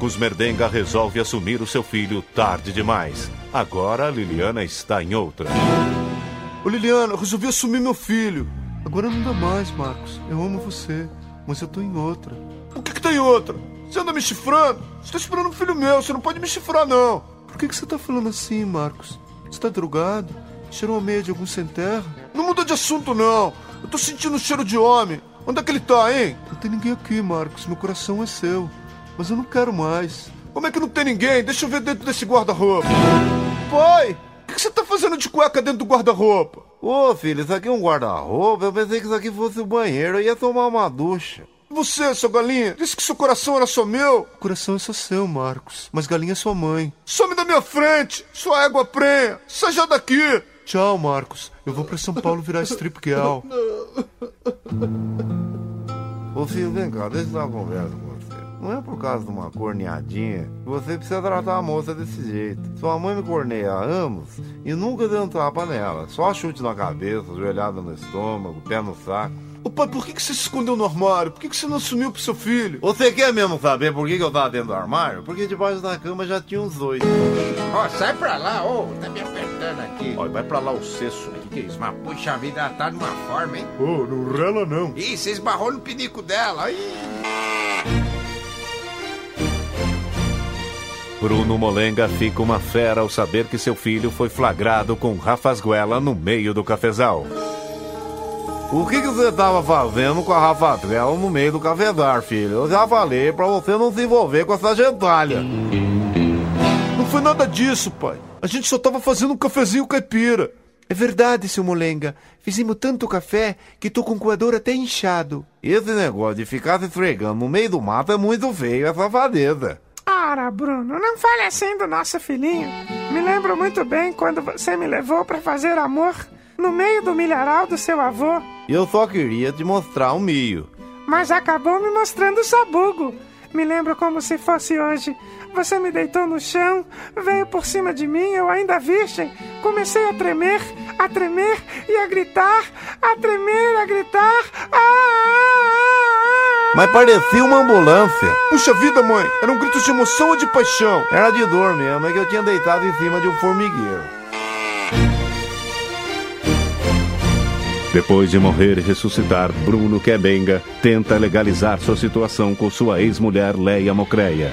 Marcos Merdenga resolve assumir o seu filho tarde demais. Agora a Liliana está em outra. Ô Liliana, eu resolvi assumir meu filho. Agora não dá mais, Marcos. Eu amo você, mas eu tô em outra. Por que que tá em outra? Você anda me chifrando? Você tá esperando um filho meu, você não pode me chifrar, não. Por que que você tá falando assim, Marcos? Você tá drogado? Cheirou a meia de algum sem terra? Não muda de assunto, não. Eu tô sentindo um cheiro de homem. Onde é que ele tá, hein? Não tem ninguém aqui, Marcos. Meu coração é seu. Mas eu não quero mais. Como é que não tem ninguém? Deixa eu ver dentro desse guarda-roupa. Pai, o que você tá fazendo de cueca dentro do guarda-roupa? Ô filho, isso aqui é um guarda-roupa? Eu pensei que isso aqui fosse o banheiro. Eu ia tomar uma ducha. Você, sua galinha, disse que seu coração era só meu. O coração é só seu, Marcos. Mas galinha é sua mãe. Some da minha frente, sua égua prenha. Seja daqui. Tchau, Marcos. Eu vou pra São Paulo virar strip girl. Ô filho, vem cá, deixa eu dar uma conversa com. Não é por causa de uma corneadinha que você precisa tratar a moça desse jeito. Sua mãe me corneia há anos e nunca deu um tapa nela. Só chute na cabeça, joelhada no estômago, pé no saco. Ô pai, por que, que você se escondeu no armário? Por que, que você não assumiu pro seu filho? Você quer mesmo saber por que, que eu tava dentro do armário? Porque debaixo da cama já tinha uns dois. Ó, sai pra lá, ô, tá me apertando aqui. Ó, vai pra lá o cesso. O que, que é isso? Mas puxa vida, ela tá numa forma, hein? Ô, oh, não rela não. Ih, você esbarrou no pinico dela. Ih. Bruno Molenga fica uma fera ao saber que seu filho foi flagrado com Rafasguela no meio do cafezal. O que, que você tava fazendo com a Rafatrela no meio do cafezal, filho? Eu já falei pra você não se envolver com essa gentalha. Não foi nada disso, pai. A gente só tava fazendo um cafezinho caipira. É verdade, seu Molenga. Fizemos tanto café que tô com o coador até inchado. Esse negócio de ficar se esfregando no meio do mato é muito feio, é safadeza. Ora, Bruno, não fale assim do nosso filhinho. Me lembro muito bem quando você me levou para fazer amor no meio do milharal do seu avô. Eu só queria te mostrar um milho. Mas acabou me mostrando o sabugo. Me lembro como se fosse hoje. Você me deitou no chão, veio por cima de mim, eu ainda virgem. Comecei a tremer, a tremer e a gritar, a tremer, a gritar. Ah, ah, Mas parecia uma ambulância. Puxa vida, mãe, era um grito de emoção ou de paixão? Era de dor mesmo, é que eu tinha deitado em cima de um formigueiro. Depois de morrer e ressuscitar, Bruno Kebenga tenta legalizar sua situação com sua ex-mulher Leia Mocreia.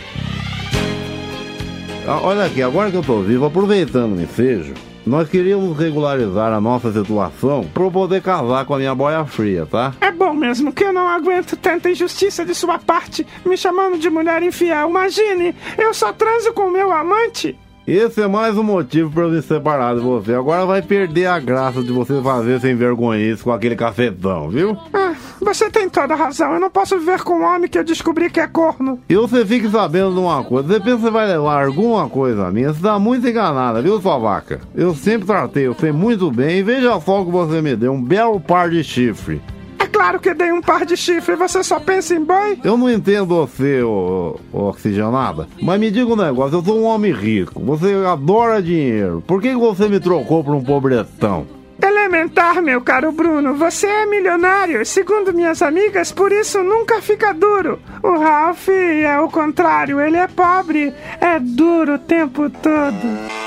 Ah, olha aqui, agora que eu tô vivo, aproveitando o ensejo, nós queríamos regularizar a nossa situação para eu poder casar com a minha boia fria, tá? É mesmo que eu não aguento tanta injustiça de sua parte, me chamando de mulher infiel. Imagine, eu só transo com meu amante. Esse é mais um motivo para eu me separar de você. Agora vai perder a graça de você fazer sem vergonha isso com aquele cafetão, viu? Ah, você tem toda a razão. Eu não posso viver com um homem que eu descobri que é corno. E você fique sabendo de uma coisa. Você pensa que vai levar alguma coisa minha? Você tá muito enganada, viu, sua vaca? Eu sempre tratei você muito bem e veja só o que você me deu. Um belo par de chifre. Claro que dei um par de chifre e você só pensa em boi? Eu não entendo você, ô, ô, oxigenada. Mas me diga um negócio, eu sou um homem rico. Você adora dinheiro. Por que você me trocou por um pobretão? Elementar, meu caro Bruno. Você é milionário, segundo minhas amigas, por isso nunca fica duro. O Ralph é o contrário, ele é pobre, é duro o tempo todo.